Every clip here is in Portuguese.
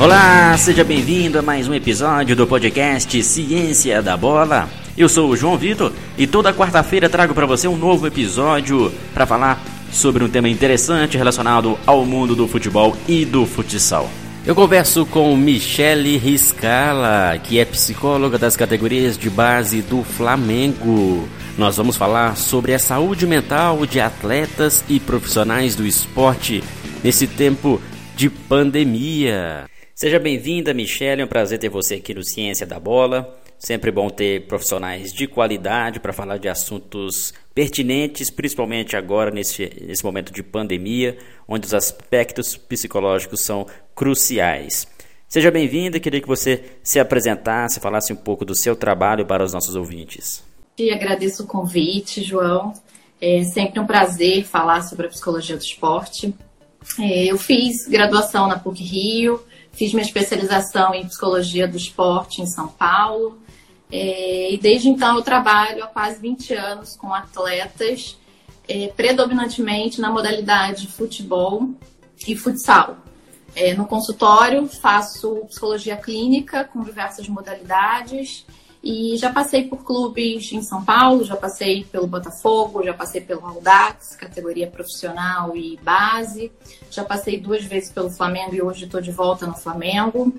Olá, seja bem-vindo a mais um episódio do podcast Ciência da Bola. Eu sou o João Vitor e toda quarta-feira trago para você um novo episódio para falar sobre um tema interessante relacionado ao mundo do futebol e do futsal. Eu converso com Michele Riscala, que é psicóloga das categorias de base do Flamengo. Nós vamos falar sobre a saúde mental de atletas e profissionais do esporte nesse tempo de pandemia. Seja bem-vinda, Michelle. É um prazer ter você aqui no Ciência da Bola. Sempre bom ter profissionais de qualidade para falar de assuntos pertinentes, principalmente agora nesse, nesse momento de pandemia, onde os aspectos psicológicos são cruciais. Seja bem-vinda, queria que você se apresentasse, falasse um pouco do seu trabalho para os nossos ouvintes. E agradeço o convite, João. É sempre um prazer falar sobre a psicologia do esporte. É, eu fiz graduação na PUC Rio, Fiz minha especialização em psicologia do esporte em São Paulo. É, e desde então eu trabalho há quase 20 anos com atletas, é, predominantemente na modalidade futebol e futsal. É, no consultório faço psicologia clínica com diversas modalidades e já passei por clubes em São Paulo, já passei pelo Botafogo, já passei pelo Audax, categoria profissional e base. Já passei duas vezes pelo Flamengo e hoje estou de volta no Flamengo.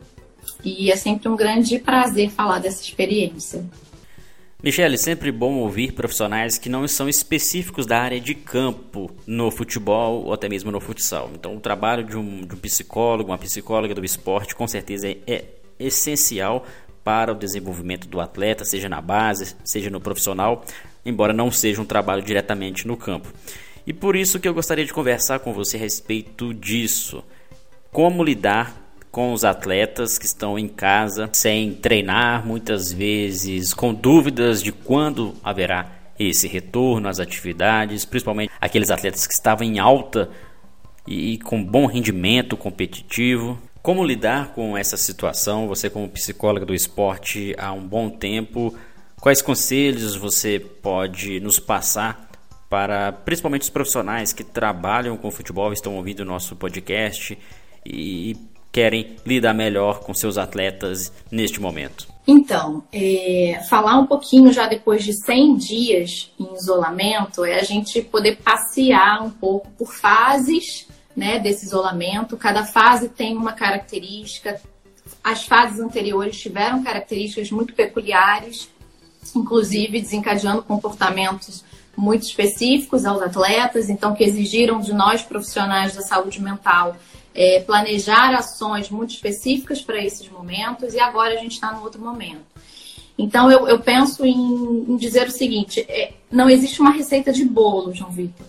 E é sempre um grande prazer falar dessa experiência. Michele, sempre bom ouvir profissionais que não são específicos da área de campo no futebol ou até mesmo no futsal. Então, o trabalho de um, de um psicólogo, uma psicóloga do esporte, com certeza é, é essencial para o desenvolvimento do atleta, seja na base, seja no profissional, embora não seja um trabalho diretamente no campo. E por isso que eu gostaria de conversar com você a respeito disso. Como lidar com os atletas que estão em casa sem treinar, muitas vezes com dúvidas de quando haverá esse retorno às atividades, principalmente aqueles atletas que estavam em alta e com bom rendimento competitivo. Como lidar com essa situação? Você, como psicóloga do esporte há um bom tempo, quais conselhos você pode nos passar para principalmente os profissionais que trabalham com futebol, estão ouvindo o nosso podcast e querem lidar melhor com seus atletas neste momento? Então, é, falar um pouquinho já depois de 100 dias em isolamento é a gente poder passear um pouco por fases né, desse isolamento. Cada fase tem uma característica. As fases anteriores tiveram características muito peculiares, inclusive desencadeando comportamentos muito específicos aos atletas, então que exigiram de nós profissionais da saúde mental é, planejar ações muito específicas para esses momentos e agora a gente está no outro momento. Então eu, eu penso em, em, dizer o seguinte: é, não existe uma receita de bolo, João Vitor.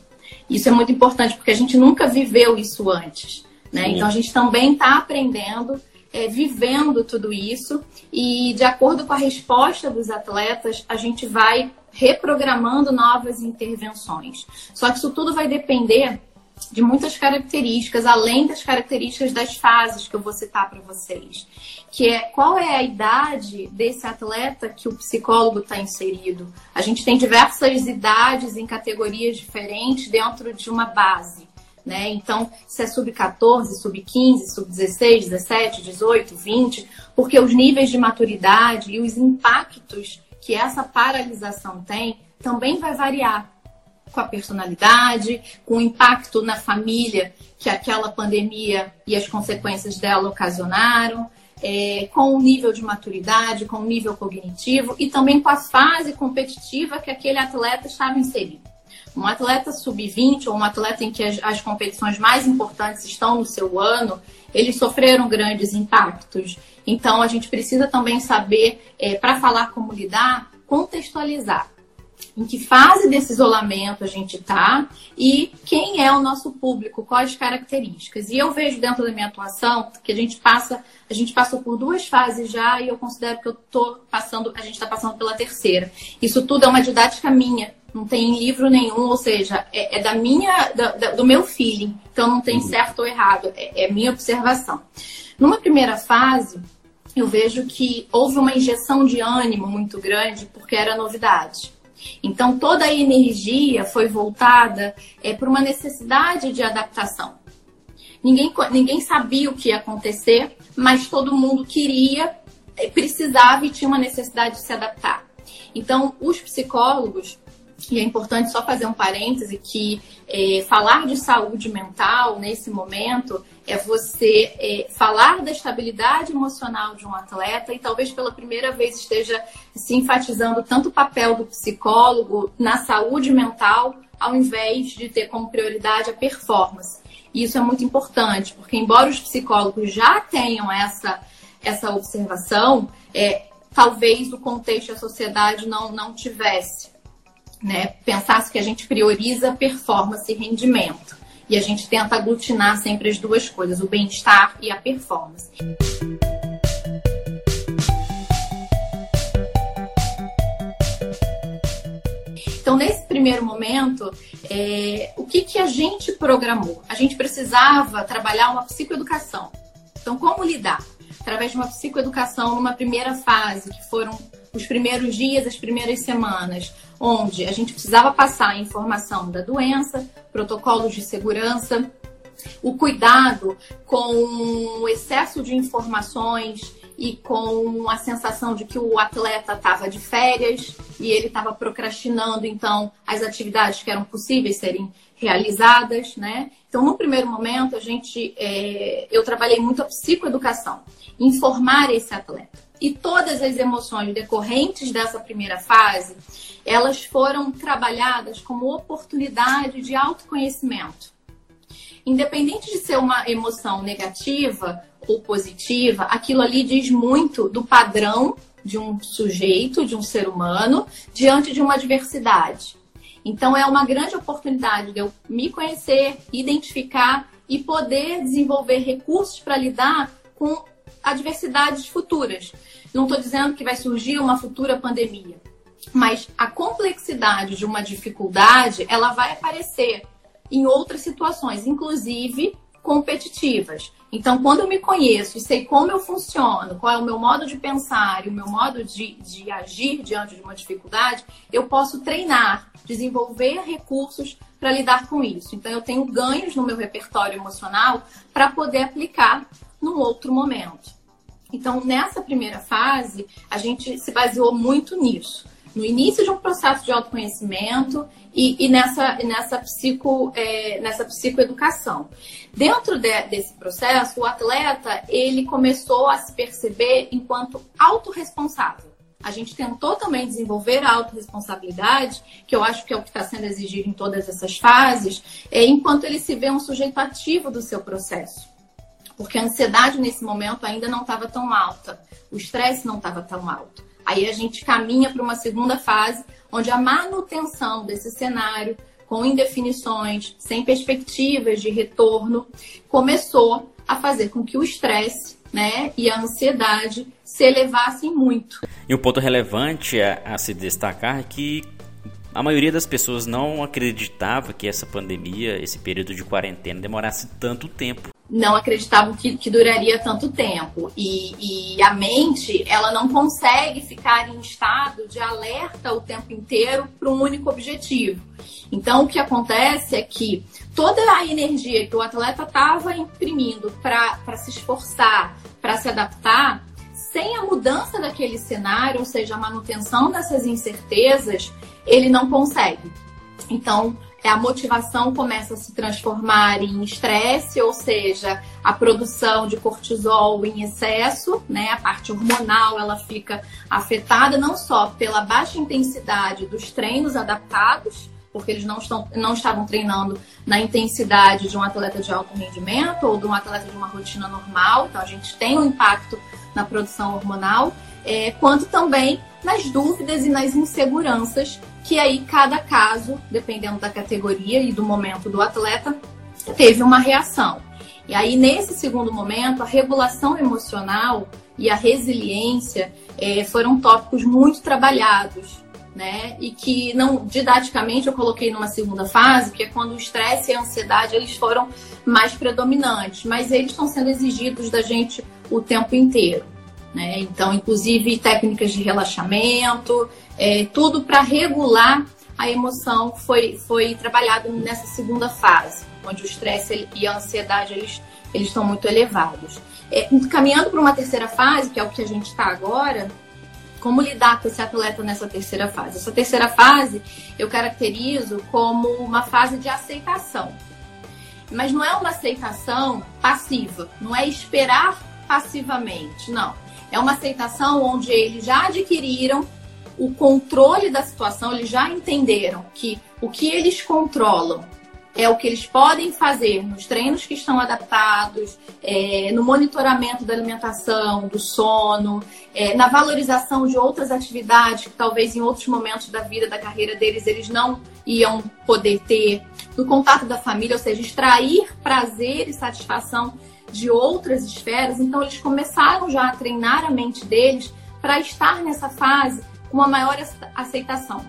Isso é muito importante porque a gente nunca viveu isso antes. Né? Então a gente também está aprendendo, é, vivendo tudo isso e de acordo com a resposta dos atletas, a gente vai reprogramando novas intervenções. Só que isso tudo vai depender de muitas características, além das características das fases que eu vou citar para vocês, que é qual é a idade desse atleta que o psicólogo está inserido. A gente tem diversas idades em categorias diferentes dentro de uma base. Né? Então, se é sub-14, sub-15, sub-16, 17, 18, 20, porque os níveis de maturidade e os impactos que essa paralisação tem também vai variar com a personalidade, com o impacto na família que aquela pandemia e as consequências dela ocasionaram, é, com o nível de maturidade, com o nível cognitivo e também com a fase competitiva que aquele atleta estava inserido. Um atleta sub-20 ou um atleta em que as, as, competições mais importantes estão no seu ano, eles sofreram grandes impactos. Então, a gente precisa também saber, é, para falar como lidar, contextualizar em que fase desse isolamento a gente está e quem é o nosso público, quais características. E eu vejo dentro da minha atuação que a gente passa, a gente passou por duas fases já e eu considero que eu tô passando, a gente está passando pela terceira. Isso tudo é uma didática minha, não tem livro nenhum, ou seja, é, é da minha, da, da, do meu feeling, então não tem uhum. certo ou errado, é, é minha observação. Numa primeira fase, eu vejo que houve uma injeção de ânimo muito grande porque era novidade. Então, toda a energia foi voltada é, para uma necessidade de adaptação. Ninguém, ninguém sabia o que ia acontecer, mas todo mundo queria, eh, precisava e tinha uma necessidade de se adaptar. Então, os psicólogos, e é importante só fazer um parêntese que é, falar de saúde mental nesse momento é você é, falar da estabilidade emocional de um atleta e talvez pela primeira vez esteja se enfatizando tanto o papel do psicólogo na saúde mental ao invés de ter como prioridade a performance. E isso é muito importante, porque embora os psicólogos já tenham essa, essa observação, é, talvez o contexto e a sociedade não, não tivesse. Né? Pensasse que a gente prioriza performance e rendimento. E a gente tenta aglutinar sempre as duas coisas, o bem-estar e a performance. Então, nesse primeiro momento, é, o que, que a gente programou? A gente precisava trabalhar uma psicoeducação. Então, como lidar? Através de uma psicoeducação numa primeira fase, que foram os primeiros dias, as primeiras semanas, onde a gente precisava passar a informação da doença, protocolos de segurança, o cuidado com o excesso de informações e com a sensação de que o atleta estava de férias e ele estava procrastinando, então, as atividades que eram possíveis serem realizadas, né? Então, no primeiro momento, a gente, é, eu trabalhei muito a psicoeducação, informar esse atleta. E todas as emoções decorrentes dessa primeira fase, elas foram trabalhadas como oportunidade de autoconhecimento. Independente de ser uma emoção negativa ou positiva, aquilo ali diz muito do padrão de um sujeito, de um ser humano, diante de uma adversidade. Então, é uma grande oportunidade de eu me conhecer, identificar e poder desenvolver recursos para lidar com adversidades futuras. Não estou dizendo que vai surgir uma futura pandemia, mas a complexidade de uma dificuldade ela vai aparecer em outras situações, inclusive competitivas. Então, quando eu me conheço e sei como eu funciono, qual é o meu modo de pensar e o meu modo de, de agir diante de uma dificuldade, eu posso treinar, desenvolver recursos para lidar com isso. Então, eu tenho ganhos no meu repertório emocional para poder aplicar num outro momento. Então, nessa primeira fase, a gente se baseou muito nisso no início de um processo de autoconhecimento e, e nessa, nessa, psico, é, nessa psicoeducação. Dentro de, desse processo, o atleta ele começou a se perceber enquanto autorresponsável. A gente tentou também desenvolver a autorresponsabilidade, que eu acho que é o que está sendo exigido em todas essas fases, é, enquanto ele se vê um sujeito ativo do seu processo. Porque a ansiedade nesse momento ainda não estava tão alta, o estresse não estava tão alto. Aí a gente caminha para uma segunda fase, onde a manutenção desse cenário, com indefinições, sem perspectivas de retorno, começou a fazer com que o estresse né, e a ansiedade se elevassem muito. E um ponto relevante a, a se destacar é que a maioria das pessoas não acreditava que essa pandemia, esse período de quarentena, demorasse tanto tempo não acreditavam que, que duraria tanto tempo. E, e, a mente, ela não consegue ficar em estado de alerta o tempo inteiro para um único objetivo. Então, o que acontece é que toda a energia que o atleta estava imprimindo para se esforçar, para se adaptar, sem a mudança daquele cenário, ou seja, a manutenção dessas incertezas, ele não consegue. Então, a motivação começa a se transformar em estresse, ou seja, a produção de cortisol em excesso, né? A parte hormonal ela fica afetada não só pela baixa intensidade dos treinos adaptados, porque eles não, estão, não estavam treinando na intensidade de um atleta de alto rendimento ou de um atleta de uma rotina normal, então a gente tem um impacto na produção hormonal, é, quanto também nas dúvidas e nas inseguranças que aí cada caso, dependendo da categoria e do momento do atleta, teve uma reação. E aí, nesse segundo momento, a regulação emocional e a resiliência é, foram tópicos muito trabalhados, né? E que não didaticamente eu coloquei numa segunda fase, que é quando o estresse e a ansiedade eles foram mais predominantes, mas eles estão sendo exigidos da gente o tempo inteiro. Né? Então, inclusive técnicas de relaxamento, é, tudo para regular a emoção foi, foi trabalhada nessa segunda fase, onde o estresse e a ansiedade eles, eles estão muito elevados. É, caminhando para uma terceira fase, que é o que a gente está agora, como lidar com esse atleta nessa terceira fase? Essa terceira fase eu caracterizo como uma fase de aceitação. Mas não é uma aceitação passiva, não é esperar passivamente, não. É uma aceitação onde eles já adquiriram o controle da situação, eles já entenderam que o que eles controlam é o que eles podem fazer nos treinos que estão adaptados, é, no monitoramento da alimentação, do sono, é, na valorização de outras atividades que talvez em outros momentos da vida, da carreira deles, eles não iam poder ter, no contato da família, ou seja, extrair prazer e satisfação de outras esferas. Então, eles começaram já a treinar a mente deles para estar nessa fase uma maior aceitação,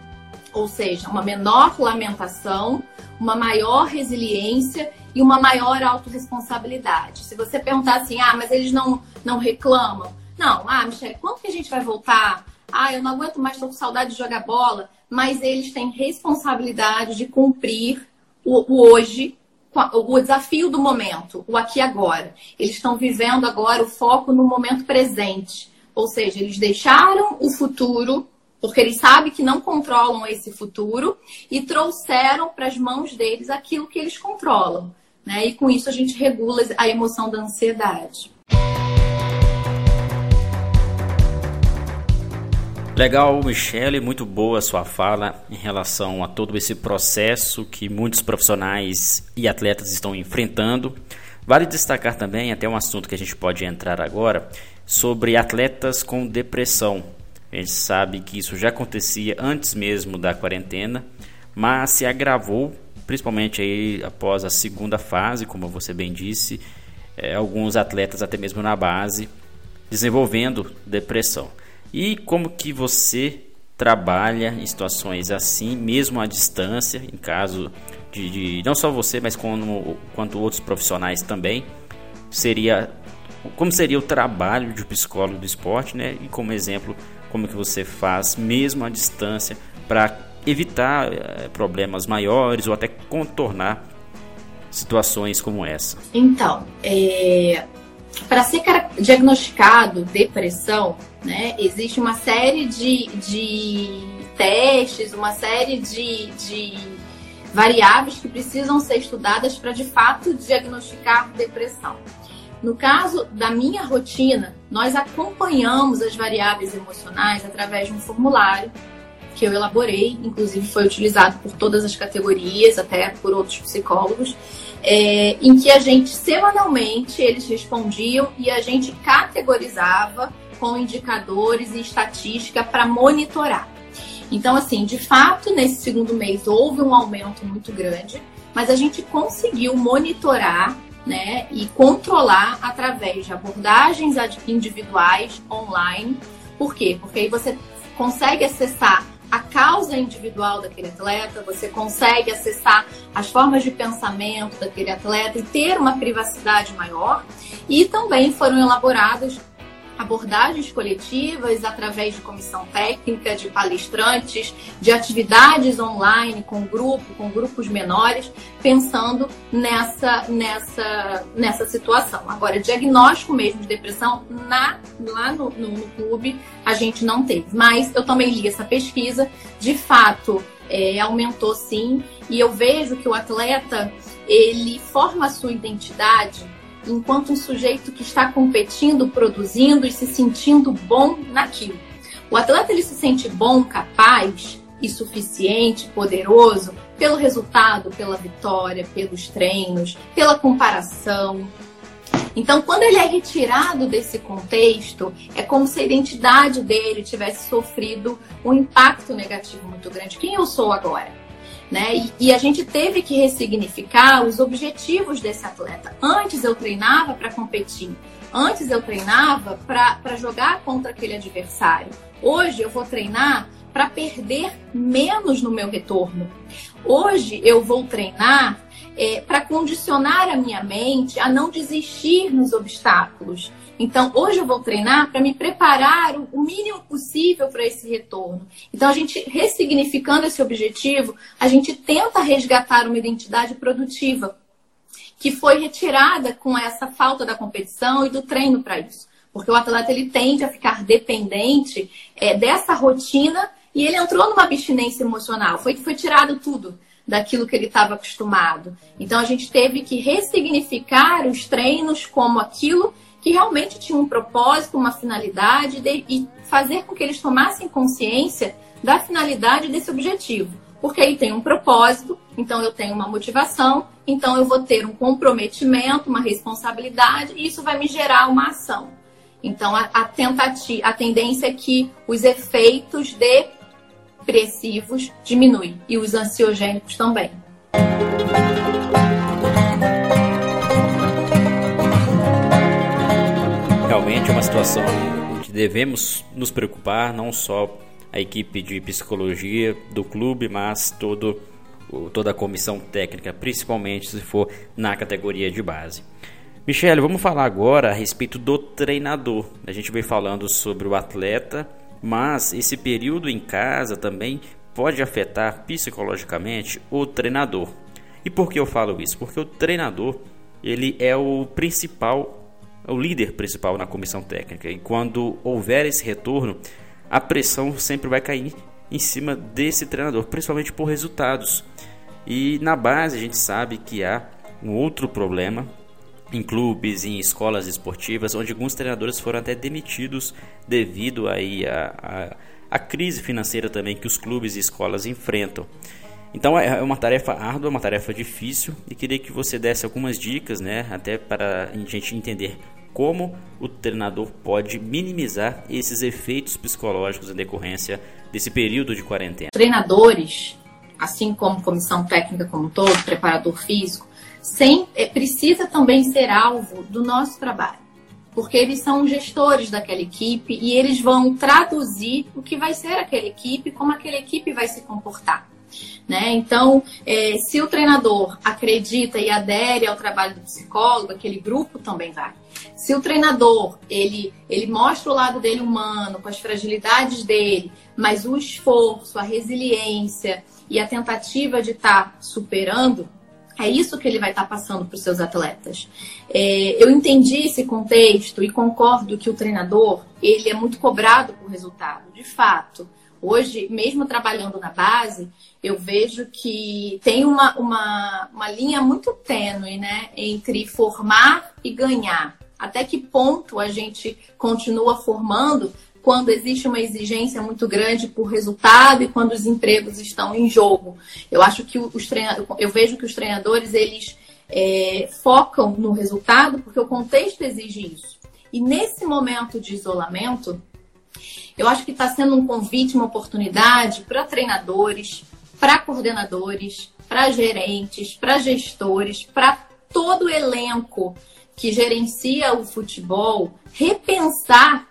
ou seja, uma menor lamentação, uma maior resiliência e uma maior autorresponsabilidade. Se você perguntar assim, ah, mas eles não, não reclamam. Não, ah, Michelle, quando que a gente vai voltar? Ah, eu não aguento mais, estou com saudade de jogar bola. Mas eles têm responsabilidade de cumprir o, o hoje, o desafio do momento, o aqui e agora. Eles estão vivendo agora o foco no momento presente. Ou seja, eles deixaram o futuro porque eles sabem que não controlam esse futuro e trouxeram para as mãos deles aquilo que eles controlam. Né? E com isso a gente regula a emoção da ansiedade. Legal, Michele, muito boa a sua fala em relação a todo esse processo que muitos profissionais e atletas estão enfrentando. Vale destacar também, até um assunto que a gente pode entrar agora, sobre atletas com depressão. A gente sabe que isso já acontecia antes mesmo da quarentena, mas se agravou, principalmente aí após a segunda fase, como você bem disse, é, alguns atletas até mesmo na base desenvolvendo depressão. E como que você trabalha em situações assim, mesmo à distância, em caso de, de não só você, mas como, quanto outros profissionais também, seria como seria o trabalho de psicólogo do esporte, né? E como exemplo, como que você faz mesmo à distância para evitar é, problemas maiores ou até contornar situações como essa? Então, é, para ser diagnosticado depressão, né, existe uma série de, de testes, uma série de, de variáveis que precisam ser estudadas para de fato diagnosticar depressão. No caso da minha rotina, nós acompanhamos as variáveis emocionais através de um formulário que eu elaborei, inclusive foi utilizado por todas as categorias, até por outros psicólogos, é, em que a gente semanalmente eles respondiam e a gente categorizava com indicadores e estatística para monitorar. Então, assim, de fato, nesse segundo mês houve um aumento muito grande, mas a gente conseguiu monitorar né, e controlar através de abordagens individuais online. Por quê? Porque aí você consegue acessar a causa individual daquele atleta, você consegue acessar as formas de pensamento daquele atleta e ter uma privacidade maior. E também foram elaboradas abordagens coletivas através de comissão técnica, de palestrantes, de atividades online com grupo, com grupos menores, pensando nessa nessa nessa situação. Agora, diagnóstico mesmo de depressão na lá no, no, no clube a gente não teve, mas eu também li essa pesquisa, de fato é, aumentou sim, e eu vejo que o atleta ele forma a sua identidade enquanto um sujeito que está competindo, produzindo e se sentindo bom naquilo. O atleta ele se sente bom, capaz e suficiente, poderoso pelo resultado, pela vitória, pelos treinos, pela comparação. Então, quando ele é retirado desse contexto, é como se a identidade dele tivesse sofrido um impacto negativo muito grande. Quem eu sou agora? Né? E, e, a gente teve que ressignificar os objetivos desse atleta. Antes eu treinava para competir, antes eu treinava para jogar contra aquele adversário. Hoje eu vou treinar para perder menos no meu retorno. Hoje eu vou treinar é, para condicionar a minha mente a não desistir nos obstáculos. Então, hoje eu vou treinar para me preparar o mínimo possível para esse retorno. Então, a gente, ressignificando esse objetivo, a gente tenta resgatar uma identidade produtiva que foi retirada com essa falta da competição e do treino para isso. Porque o atleta ele tende a ficar dependente é, dessa rotina e ele entrou numa abstinência emocional. Foi que foi tirado tudo daquilo que ele estava acostumado. Então a gente teve que ressignificar os treinos como aquilo que realmente tinha um propósito, uma finalidade de, e fazer com que eles tomassem consciência da finalidade desse objetivo. Porque aí tem um propósito, então eu tenho uma motivação, então eu vou ter um comprometimento, uma responsabilidade, e isso vai me gerar uma ação. Então a, a tentativa, a tendência é que os efeitos depressivos diminuem e os ansiogênicos também. Realmente é uma situação que devemos nos preocupar, não só a equipe de psicologia do clube, mas todo, toda a comissão técnica, principalmente se for na categoria de base. Michele, vamos falar agora a respeito do treinador. A gente vem falando sobre o atleta, mas esse período em casa também pode afetar psicologicamente o treinador. E por que eu falo isso? Porque o treinador ele é o principal o líder principal na comissão técnica. E quando houver esse retorno, a pressão sempre vai cair em cima desse treinador, principalmente por resultados. E na base a gente sabe que há um outro problema em clubes, em escolas esportivas, onde alguns treinadores foram até demitidos devido aí a, a, a crise financeira também que os clubes e escolas enfrentam. Então é, é uma tarefa árdua, uma tarefa difícil e queria que você desse algumas dicas, né, até para a gente entender como o treinador pode minimizar esses efeitos psicológicos em decorrência desse período de quarentena. Treinadores, assim como comissão técnica como um todo, preparador físico, sem, é, precisa também ser alvo do nosso trabalho, porque eles são gestores daquela equipe e eles vão traduzir o que vai ser aquela equipe, como aquela equipe vai se comportar. Né? Então, é, se o treinador acredita e adere ao trabalho do psicólogo, aquele grupo também vai. Se o treinador ele, ele mostra o lado dele humano, com as fragilidades dele, mas o esforço, a resiliência e a tentativa de estar tá superando, é isso que ele vai estar tá passando para os seus atletas. É, eu entendi esse contexto e concordo que o treinador ele é muito cobrado por resultado, de fato. Hoje, mesmo trabalhando na base, eu vejo que tem uma, uma, uma linha muito tênue né, entre formar e ganhar. Até que ponto a gente continua formando quando existe uma exigência muito grande por resultado e quando os empregos estão em jogo. Eu acho que os eu vejo que os treinadores eles é, focam no resultado porque o contexto exige isso. E nesse momento de isolamento, eu acho que está sendo um convite, uma oportunidade para treinadores, para coordenadores, para gerentes, para gestores, para todo o elenco que gerencia o futebol repensar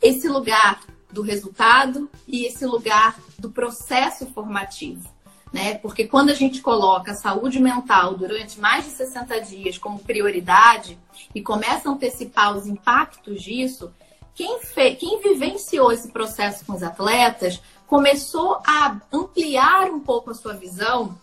esse lugar do resultado e esse lugar do processo formativo. Né? Porque quando a gente coloca a saúde mental durante mais de 60 dias como prioridade e começa a antecipar os impactos disso, quem, fez, quem vivenciou esse processo com os atletas começou a ampliar um pouco a sua visão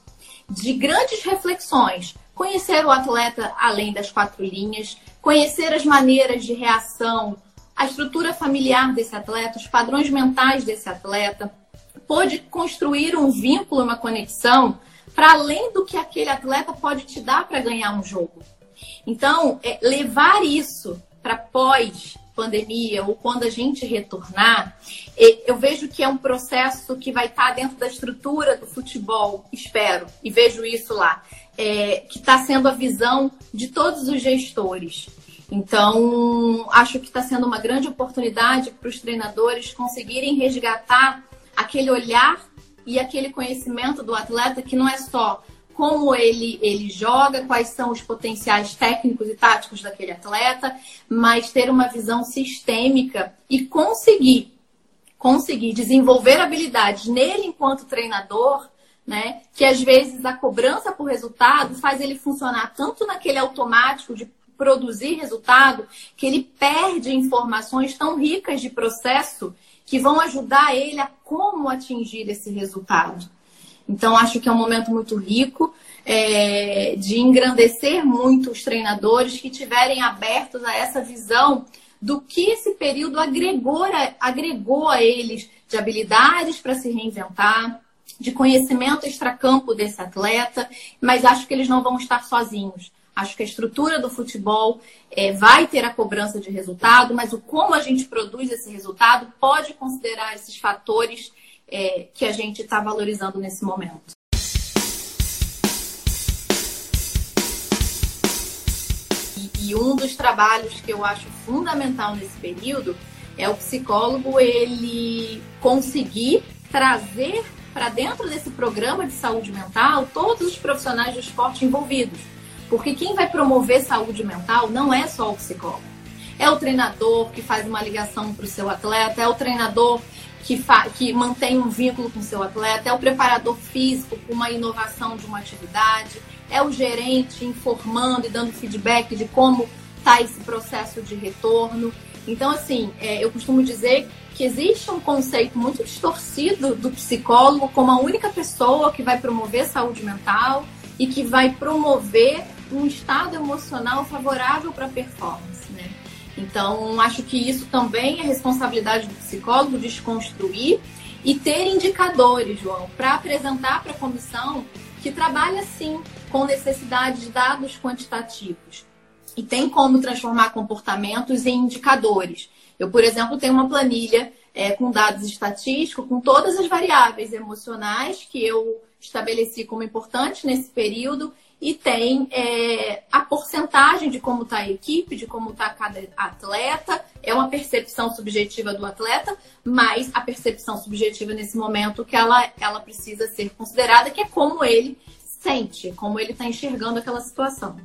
de grandes reflexões. Conhecer o atleta além das quatro linhas, conhecer as maneiras de reação, a estrutura familiar desse atleta, os padrões mentais desse atleta, pode construir um vínculo, uma conexão para além do que aquele atleta pode te dar para ganhar um jogo. Então, é, levar isso para pós pandemia ou quando a gente retornar, eu vejo que é um processo que vai estar dentro da estrutura do futebol, espero, e vejo isso lá, é, que está sendo a visão de todos os gestores. Então, acho que está sendo uma grande oportunidade para os treinadores conseguirem resgatar aquele olhar e aquele conhecimento do atleta que não é só como ele, ele joga, quais são os potenciais técnicos e táticos daquele atleta, mas ter uma visão sistêmica e conseguir conseguir desenvolver habilidades nele enquanto treinador, né? Que às vezes a cobrança por resultado faz ele funcionar tanto naquele automático de produzir resultado que ele perde informações tão ricas de processo que vão ajudar ele a como atingir esse resultado. Então, acho que é um momento muito rico é, de engrandecer muito os treinadores que tiverem abertos a essa visão do que esse período agregou, agregou a eles de habilidades para se reinventar, de conhecimento extracampo desse atleta, mas acho que eles não vão estar sozinhos. Acho que a estrutura do futebol é, vai ter a cobrança de resultado, mas o como a gente produz esse resultado pode considerar esses fatores é, que a gente está valorizando nesse momento. E, e um dos trabalhos que eu acho fundamental nesse período é o psicólogo ele conseguir trazer para dentro desse programa de saúde mental todos os profissionais do esporte envolvidos. Porque quem vai promover saúde mental não é só o psicólogo. É o treinador que faz uma ligação para o seu atleta, é o treinador que, que mantém um vínculo com seu atleta, é o preparador físico com uma inovação de uma atividade, é o gerente informando e dando feedback de como está esse processo de retorno. Então, assim, é, eu costumo dizer que existe um conceito muito distorcido do psicólogo como a única pessoa que vai promover saúde mental e que vai promover um estado emocional favorável para a performance, né? Então, acho que isso também é responsabilidade do psicólogo desconstruir e ter indicadores, João, para apresentar para a comissão que trabalha sim com necessidade de dados quantitativos e tem como transformar comportamentos em indicadores. Eu, por exemplo, tenho uma planilha é, com dados estatísticos, com todas as variáveis emocionais que eu estabeleci como importantes nesse período e tem é, a porcentagem de como está a equipe, de como está cada atleta. É uma percepção subjetiva do atleta, mas a percepção subjetiva nesse momento que ela, ela precisa ser considerada, que é como ele sente, como ele está enxergando aquela situação.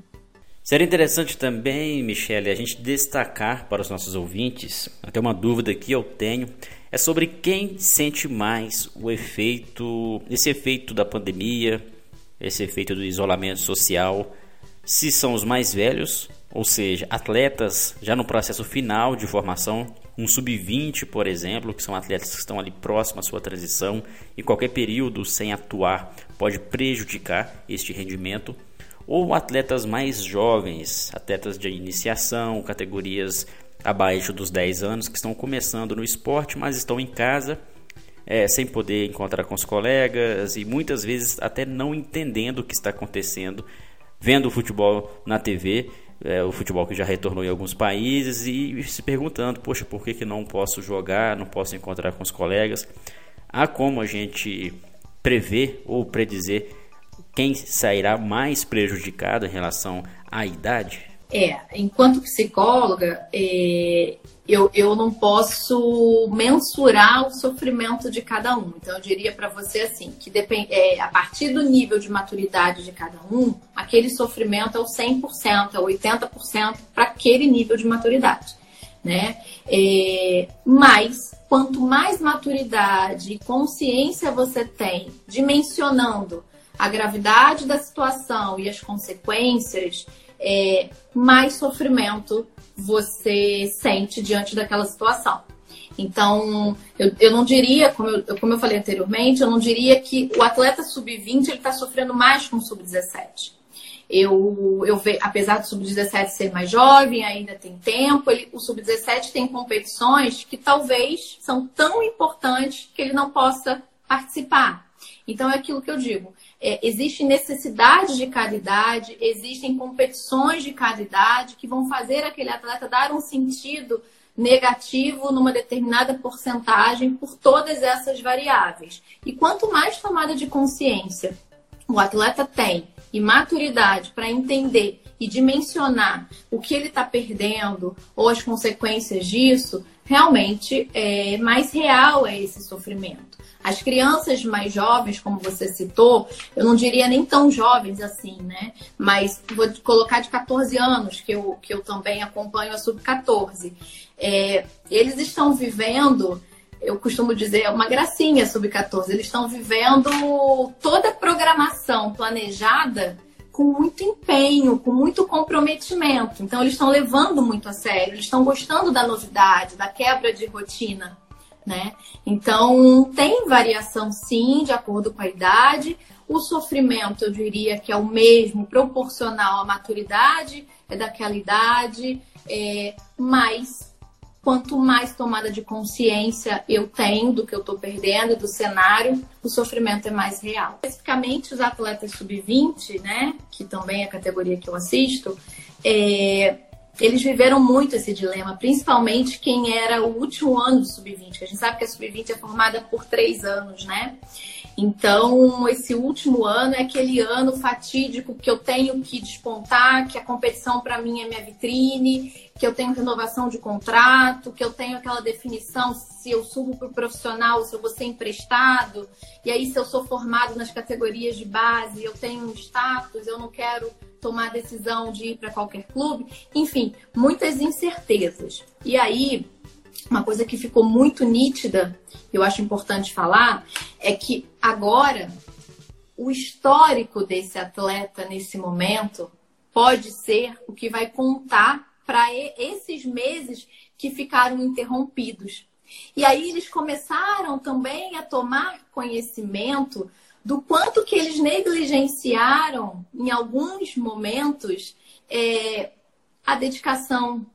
Seria interessante também, Michele, a gente destacar para os nossos ouvintes, até uma dúvida que eu tenho, é sobre quem sente mais o efeito, esse efeito da pandemia, esse efeito do isolamento social, se são os mais velhos, ou seja, atletas já no processo final de formação, um sub-20, por exemplo, que são atletas que estão ali próximos à sua transição e qualquer período sem atuar pode prejudicar este rendimento ou atletas mais jovens, atletas de iniciação, categorias abaixo dos 10 anos que estão começando no esporte, mas estão em casa é, sem poder encontrar com os colegas e muitas vezes até não entendendo o que está acontecendo, vendo o futebol na TV, é, o futebol que já retornou em alguns países e se perguntando, poxa, por que, que não posso jogar, não posso encontrar com os colegas? Há como a gente prever ou predizer quem sairá mais prejudicado em relação à idade? É, enquanto psicóloga, é, eu, eu não posso mensurar o sofrimento de cada um. Então, eu diria para você assim, que depend, é, a partir do nível de maturidade de cada um, aquele sofrimento é o 100%, é o 80% para aquele nível de maturidade. Né? É, mas, quanto mais maturidade e consciência você tem, dimensionando a gravidade da situação e as consequências, é, mais sofrimento você sente diante daquela situação. Então, eu, eu não diria, como eu, como eu falei anteriormente, eu não diria que o atleta sub-20 está sofrendo mais com o sub-17. Eu, eu ve, apesar do sub-17 ser mais jovem, ainda tem tempo, ele, o sub-17 tem competições que talvez são tão importantes que ele não possa participar. Então é aquilo que eu digo é, existe necessidade de caridade, existem competições de caridade que vão fazer aquele atleta dar um sentido negativo numa determinada porcentagem por todas essas variáveis. E quanto mais tomada de consciência o atleta tem e maturidade para entender e dimensionar o que ele está perdendo ou as consequências disso, realmente é mais real é esse sofrimento. As crianças mais jovens, como você citou, eu não diria nem tão jovens assim, né? Mas vou colocar de 14 anos, que eu, que eu também acompanho a sub-14. É, eles estão vivendo, eu costumo dizer, uma gracinha sub-14. Eles estão vivendo toda a programação planejada com muito empenho, com muito comprometimento. Então, eles estão levando muito a sério, eles estão gostando da novidade, da quebra de rotina. Né? Então, tem variação sim, de acordo com a idade. O sofrimento, eu diria que é o mesmo, proporcional à maturidade, é daquela idade, é, mas quanto mais tomada de consciência eu tenho do que eu estou perdendo, do cenário, o sofrimento é mais real. Especificamente os atletas sub-20, né, que também é a categoria que eu assisto, é, eles viveram muito esse dilema, principalmente quem era o último ano do sub-20, a gente sabe que a sub-20 é formada por três anos, né? Então, esse último ano é aquele ano fatídico que eu tenho que despontar, que a competição para mim é minha vitrine, que eu tenho renovação de contrato, que eu tenho aquela definição se eu subo para o profissional, se eu vou ser emprestado, e aí se eu sou formado nas categorias de base, eu tenho um status, eu não quero tomar a decisão de ir para qualquer clube, enfim, muitas incertezas. E aí, uma coisa que ficou muito nítida, eu acho importante falar, é que agora o histórico desse atleta nesse momento pode ser o que vai contar para esses meses que ficaram interrompidos. E aí eles começaram também a tomar conhecimento do quanto que eles negligenciaram em alguns momentos é, a dedicação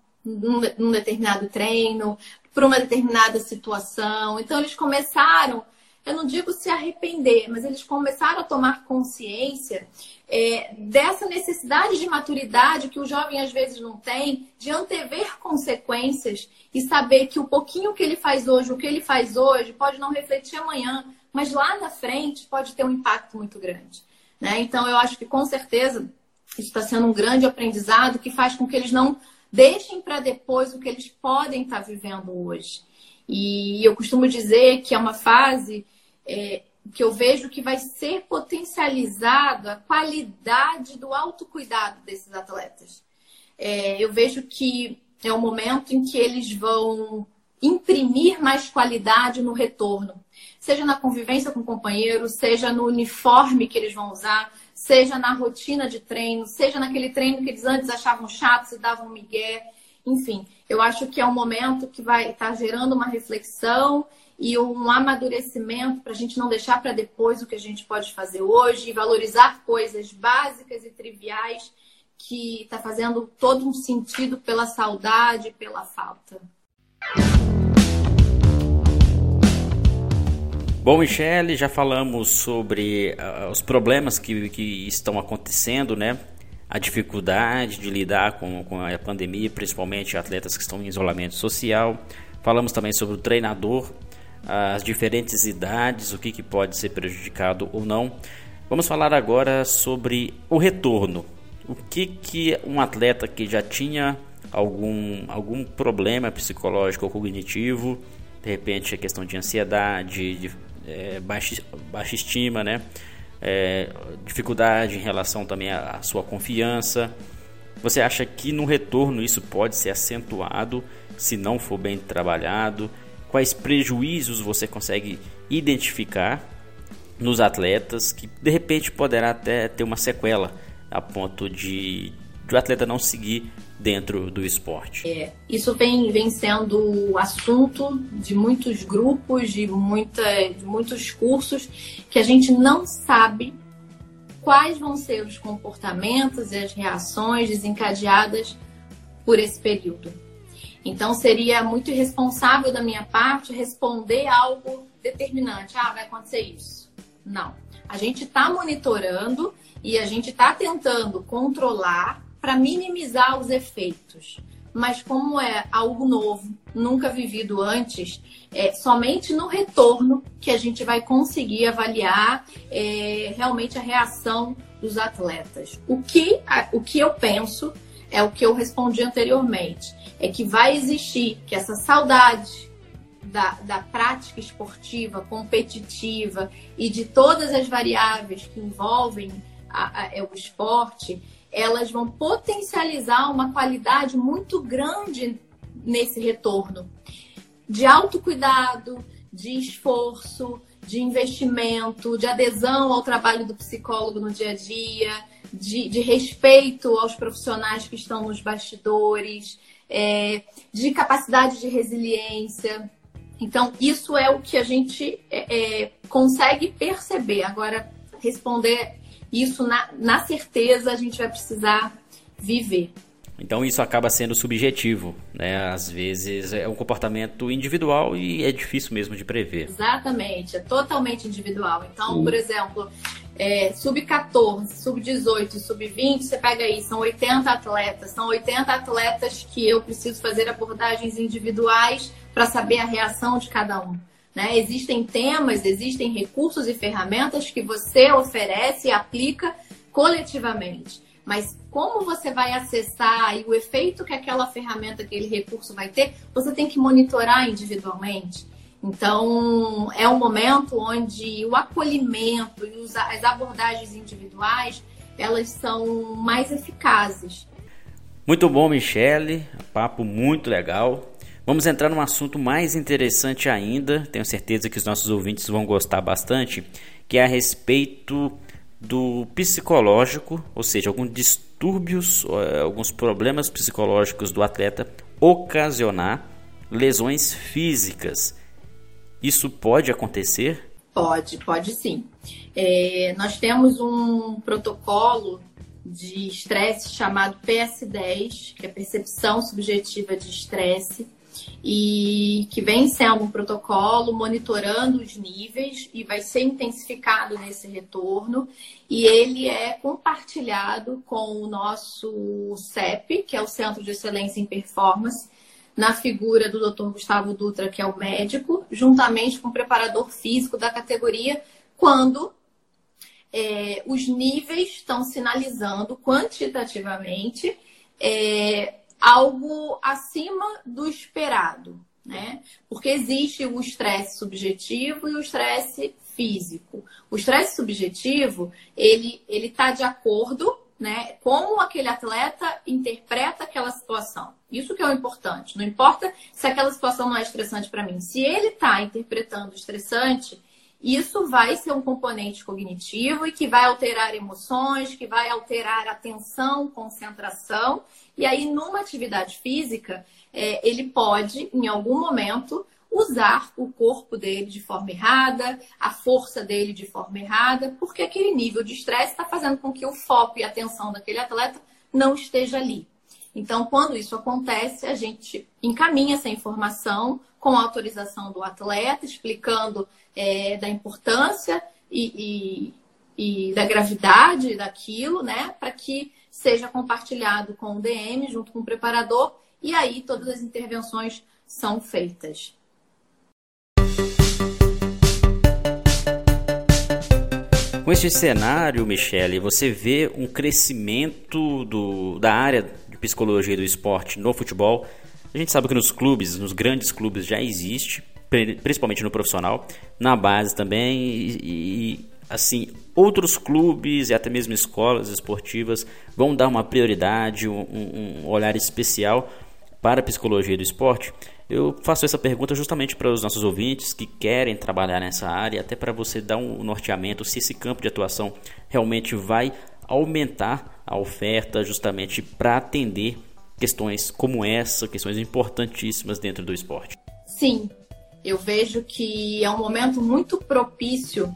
num, determinado treino, para uma determinada situação. Então eles começaram, eu não digo se arrepender, mas eles começaram a tomar consciência é, dessa necessidade de maturidade que o jovem às vezes não tem, de antever consequências e saber que o pouquinho que ele faz hoje, o que ele faz hoje, pode não refletir amanhã, mas lá na frente pode ter um impacto muito grande. Né? Então, eu acho que com certeza isso está sendo um grande aprendizado que faz com que eles não deixem para depois o que eles podem estar tá vivendo hoje. E eu costumo dizer que é uma fase é, que eu vejo que vai ser potencializado a qualidade do autocuidado desses atletas. É, eu vejo que é o momento em que eles vão imprimir mais qualidade no retorno, seja na convivência com o companheiro, seja no uniforme que eles vão usar, seja na rotina de treino, seja naquele treino que eles antes achavam chato, e davam migué. Enfim, eu acho que é um momento que vai estar gerando uma reflexão e um amadurecimento para a gente não deixar para depois o que a gente pode fazer hoje e valorizar coisas básicas e triviais que está fazendo todo um sentido pela saudade, pela falta. Bom, Michele, já falamos sobre uh, os problemas que, que estão acontecendo, né? A dificuldade de lidar com, com a pandemia, principalmente atletas que estão em isolamento social. Falamos também sobre o treinador, as diferentes idades, o que, que pode ser prejudicado ou não. Vamos falar agora sobre o retorno. O que, que um atleta que já tinha algum, algum problema psicológico ou cognitivo, de repente a questão de ansiedade, de é, baixa, baixa estima, né? É, dificuldade em relação também à, à sua confiança. Você acha que no retorno isso pode ser acentuado se não for bem trabalhado? Quais prejuízos você consegue identificar nos atletas que de repente poderá até ter uma sequela a ponto de, de o atleta não seguir dentro do esporte. É, isso vem, vem sendo assunto de muitos grupos, de, muita, de muitos cursos, que a gente não sabe quais vão ser os comportamentos e as reações desencadeadas por esse período. Então seria muito irresponsável da minha parte responder algo determinante. Ah, vai acontecer isso. Não. A gente está monitorando e a gente está tentando controlar para minimizar os efeitos. Mas como é algo novo, nunca vivido antes, é somente no retorno que a gente vai conseguir avaliar é, realmente a reação dos atletas. O que, o que eu penso é o que eu respondi anteriormente, é que vai existir que essa saudade da, da prática esportiva, competitiva e de todas as variáveis que envolvem a, a, é o esporte, elas vão potencializar uma qualidade muito grande nesse retorno de autocuidado, de esforço, de investimento, de adesão ao trabalho do psicólogo no dia a dia, de, de respeito aos profissionais que estão nos bastidores, é, de capacidade de resiliência. Então, isso é o que a gente é, é consegue perceber. Agora, responder isso na, na certeza, a gente vai precisar viver. Então isso acaba sendo subjetivo, né? Às vezes é um comportamento individual e é difícil mesmo de prever. Exatamente, é totalmente individual. Então, por exemplo, é, sub-14, sub-18, sub-20, você pega aí, são 80 atletas. São 80 atletas que eu preciso fazer abordagens individuais para saber a reação de cada um. Né? Existem temas, existem recursos e ferramentas que você oferece e aplica coletivamente. Mas como você vai acessar e o efeito que aquela ferramenta, aquele recurso vai ter, você tem que monitorar individualmente. Então, é um momento onde o acolhimento e as abordagens individuais, elas são mais eficazes. Muito bom, Michele. Papo muito legal. Vamos entrar num assunto mais interessante ainda. Tenho certeza que os nossos ouvintes vão gostar bastante, que é a respeito do psicológico, ou seja, alguns distúrbios, eh, alguns problemas psicológicos do atleta ocasionar lesões físicas. Isso pode acontecer? Pode, pode sim. É, nós temos um protocolo de estresse chamado PS10, que é percepção subjetiva de estresse, e que vem sendo um protocolo monitorando os níveis e vai ser intensificado nesse retorno. E ele é compartilhado com o nosso CEP, que é o Centro de Excelência em Performance, na figura do Dr. Gustavo Dutra, que é o médico, juntamente com o preparador físico da categoria, quando é, os níveis estão sinalizando quantitativamente é, algo acima do esperado, né? Porque existe o estresse subjetivo e o estresse físico. O estresse subjetivo, ele ele está de acordo, né? Como aquele atleta interpreta aquela situação. Isso que é o importante. Não importa se aquela situação não é estressante para mim. Se ele está interpretando estressante, isso vai ser um componente cognitivo e que vai alterar emoções, que vai alterar atenção, concentração. E aí, numa atividade física, é, ele pode, em algum momento, usar o corpo dele de forma errada, a força dele de forma errada, porque aquele nível de estresse está fazendo com que o foco e a atenção daquele atleta não esteja ali. Então, quando isso acontece, a gente encaminha essa informação com a autorização do atleta, explicando é, da importância e, e, e, da gravidade daquilo, né? Para que seja compartilhado com o DM junto com o preparador e aí todas as intervenções são feitas. Com este cenário, Michele, você vê um crescimento do, da área de psicologia do esporte no futebol. A gente sabe que nos clubes, nos grandes clubes já existe, principalmente no profissional, na base também e, e assim outros clubes e até mesmo escolas esportivas vão dar uma prioridade, um, um olhar especial para a psicologia do esporte. Eu faço essa pergunta justamente para os nossos ouvintes que querem trabalhar nessa área, até para você dar um norteamento se esse campo de atuação realmente vai aumentar a oferta justamente para atender questões como essa, questões importantíssimas dentro do esporte. Sim, eu vejo que é um momento muito propício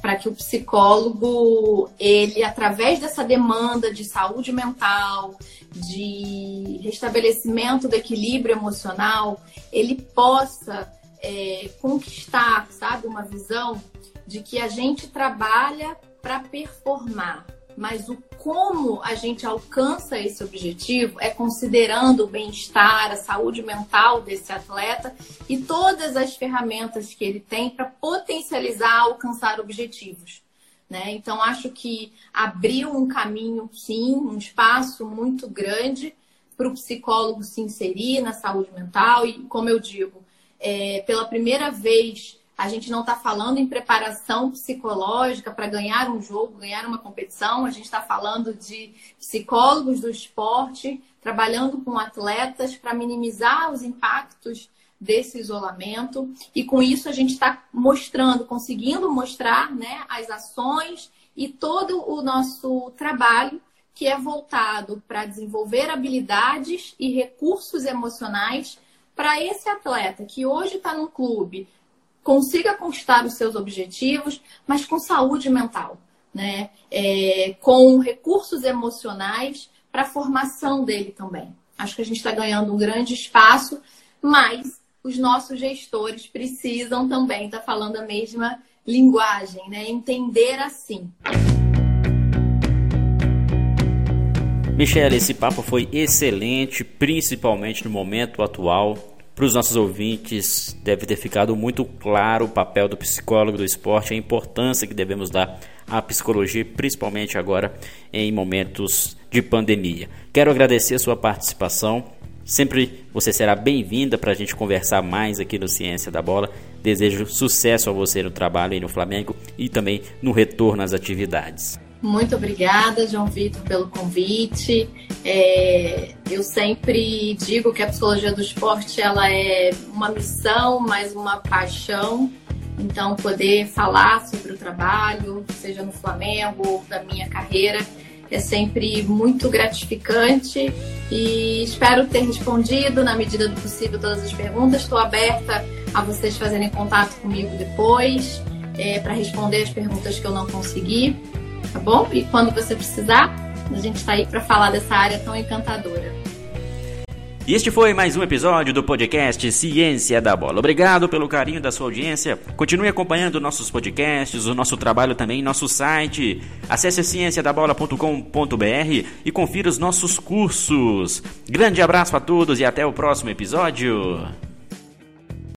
para que o psicólogo, ele, através dessa demanda de saúde mental, de restabelecimento do equilíbrio emocional, ele possa é, conquistar, sabe, uma visão de que a gente trabalha para performar, mas o como a gente alcança esse objetivo é considerando o bem-estar, a saúde mental desse atleta e todas as ferramentas que ele tem para potencializar, alcançar objetivos. Né? Então, acho que abriu um caminho, sim, um espaço muito grande para o psicólogo se inserir na saúde mental e, como eu digo, é, pela primeira vez a gente não está falando em preparação psicológica para ganhar um jogo, ganhar uma competição. A gente está falando de psicólogos do esporte trabalhando com atletas para minimizar os impactos desse isolamento e com isso a gente está mostrando, conseguindo mostrar né, as ações e todo o nosso trabalho que é voltado para desenvolver habilidades e recursos emocionais para esse atleta que hoje está num clube consiga conquistar os seus objetivos, mas com saúde mental, né? É, com recursos emocionais para a formação dele também. Acho que a gente está ganhando um grande espaço, mas os nossos gestores precisam também estar tá falando a mesma linguagem, né? Entender assim. Michele, esse papo foi excelente, principalmente no momento atual. Para os nossos ouvintes, deve ter ficado muito claro o papel do psicólogo do esporte, a importância que devemos dar à psicologia, principalmente agora em momentos de pandemia. Quero agradecer a sua participação. Sempre você será bem-vinda para a gente conversar mais aqui no Ciência da Bola. Desejo sucesso a você no trabalho aí no Flamengo e também no retorno às atividades. Muito obrigada, João Vitor, pelo convite. É, eu sempre digo que a psicologia do esporte ela é uma missão, mas uma paixão. Então, poder falar sobre o trabalho, seja no Flamengo ou da minha carreira, é sempre muito gratificante e espero ter respondido na medida do possível todas as perguntas. Estou aberta a vocês fazerem contato comigo depois é, para responder as perguntas que eu não consegui, tá bom? E quando você precisar, a gente está aí para falar dessa área tão encantadora. E este foi mais um episódio do podcast Ciência da Bola. Obrigado pelo carinho da sua audiência. Continue acompanhando nossos podcasts, o nosso trabalho também nosso site. Acesse cienciadabola.com.br e confira os nossos cursos. Grande abraço a todos e até o próximo episódio.